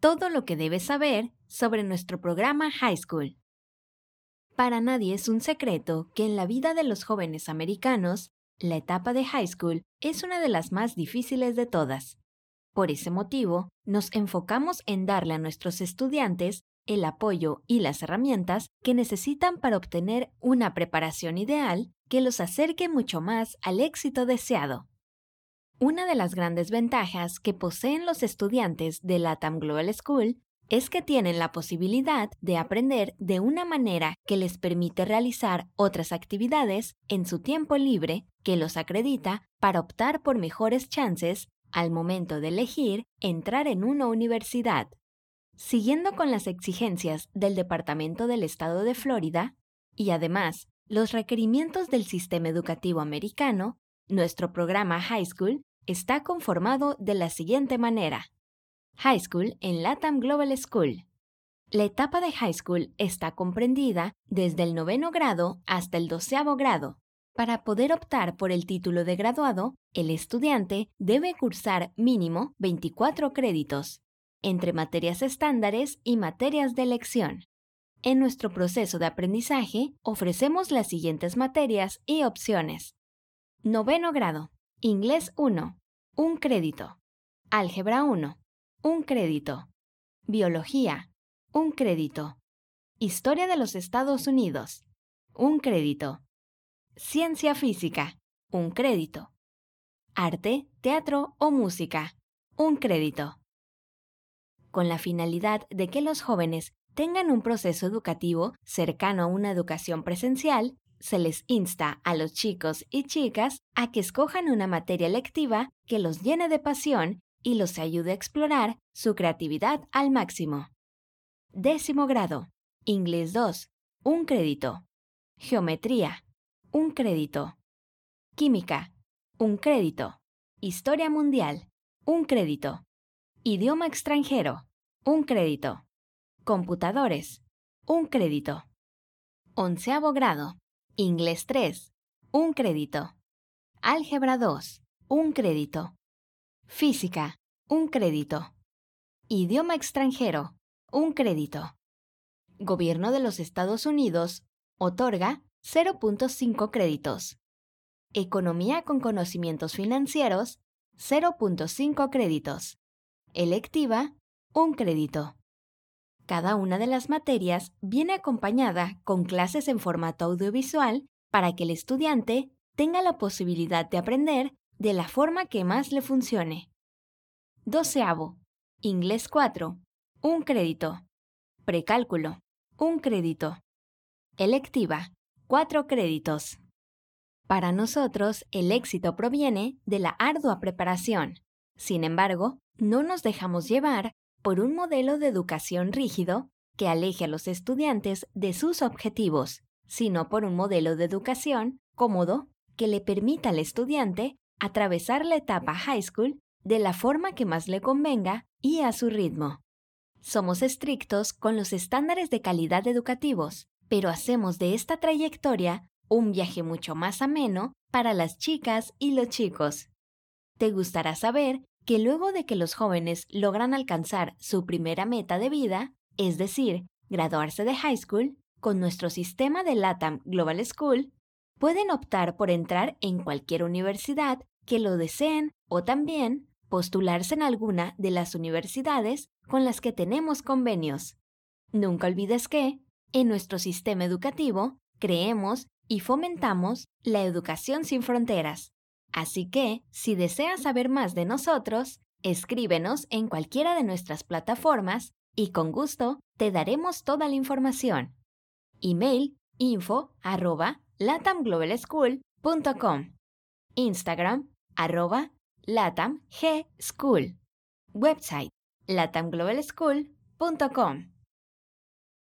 todo lo que debes saber sobre nuestro programa High School. Para nadie es un secreto que en la vida de los jóvenes americanos, la etapa de high school es una de las más difíciles de todas. Por ese motivo, nos enfocamos en darle a nuestros estudiantes el apoyo y las herramientas que necesitan para obtener una preparación ideal que los acerque mucho más al éxito deseado. Una de las grandes ventajas que poseen los estudiantes de LATAM Global School es que tienen la posibilidad de aprender de una manera que les permite realizar otras actividades en su tiempo libre que los acredita para optar por mejores chances al momento de elegir entrar en una universidad. Siguiendo con las exigencias del Departamento del Estado de Florida y además los requerimientos del sistema educativo americano, nuestro programa High School está conformado de la siguiente manera. High School en Latam Global School. La etapa de High School está comprendida desde el noveno grado hasta el doceavo grado. Para poder optar por el título de graduado, el estudiante debe cursar mínimo 24 créditos, entre materias estándares y materias de elección. En nuestro proceso de aprendizaje ofrecemos las siguientes materias y opciones. Noveno grado. Inglés 1. Un crédito. Álgebra 1. Un crédito. Biología. Un crédito. Historia de los Estados Unidos. Un crédito. Ciencia física. Un crédito. Arte, teatro o música. Un crédito. Con la finalidad de que los jóvenes tengan un proceso educativo cercano a una educación presencial, se les insta a los chicos y chicas a que escojan una materia lectiva que los llene de pasión y los ayude a explorar su creatividad al máximo. Décimo grado. Inglés 2. Un crédito. Geometría. Un crédito. Química. Un crédito. Historia mundial. Un crédito. Idioma extranjero. Un crédito. Computadores. Un crédito. Onceavo grado. Inglés 3. Un crédito. Álgebra 2. Un crédito. Física. Un crédito. Idioma extranjero. Un crédito. Gobierno de los Estados Unidos otorga 0.5 créditos. Economía con conocimientos financieros 0.5 créditos. Electiva, un crédito. Cada una de las materias viene acompañada con clases en formato audiovisual para que el estudiante tenga la posibilidad de aprender de la forma que más le funcione. Doceavo. Inglés 4. Un crédito. Precálculo. Un crédito. Electiva. Cuatro créditos. Para nosotros, el éxito proviene de la ardua preparación. Sin embargo, no nos dejamos llevar por un modelo de educación rígido que aleje a los estudiantes de sus objetivos, sino por un modelo de educación cómodo que le permita al estudiante atravesar la etapa high school de la forma que más le convenga y a su ritmo. Somos estrictos con los estándares de calidad educativos, pero hacemos de esta trayectoria un viaje mucho más ameno para las chicas y los chicos. Te gustará saber que luego de que los jóvenes logran alcanzar su primera meta de vida, es decir, graduarse de high school, con nuestro sistema de LATAM Global School, pueden optar por entrar en cualquier universidad que lo deseen o también postularse en alguna de las universidades con las que tenemos convenios. Nunca olvides que, en nuestro sistema educativo, creemos y fomentamos la educación sin fronteras. Así que, si deseas saber más de nosotros, escríbenos en cualquiera de nuestras plataformas y con gusto te daremos toda la información. Email info arroba latamglobalschool.com Instagram arroba latamgschool. Website latamglobalschool.com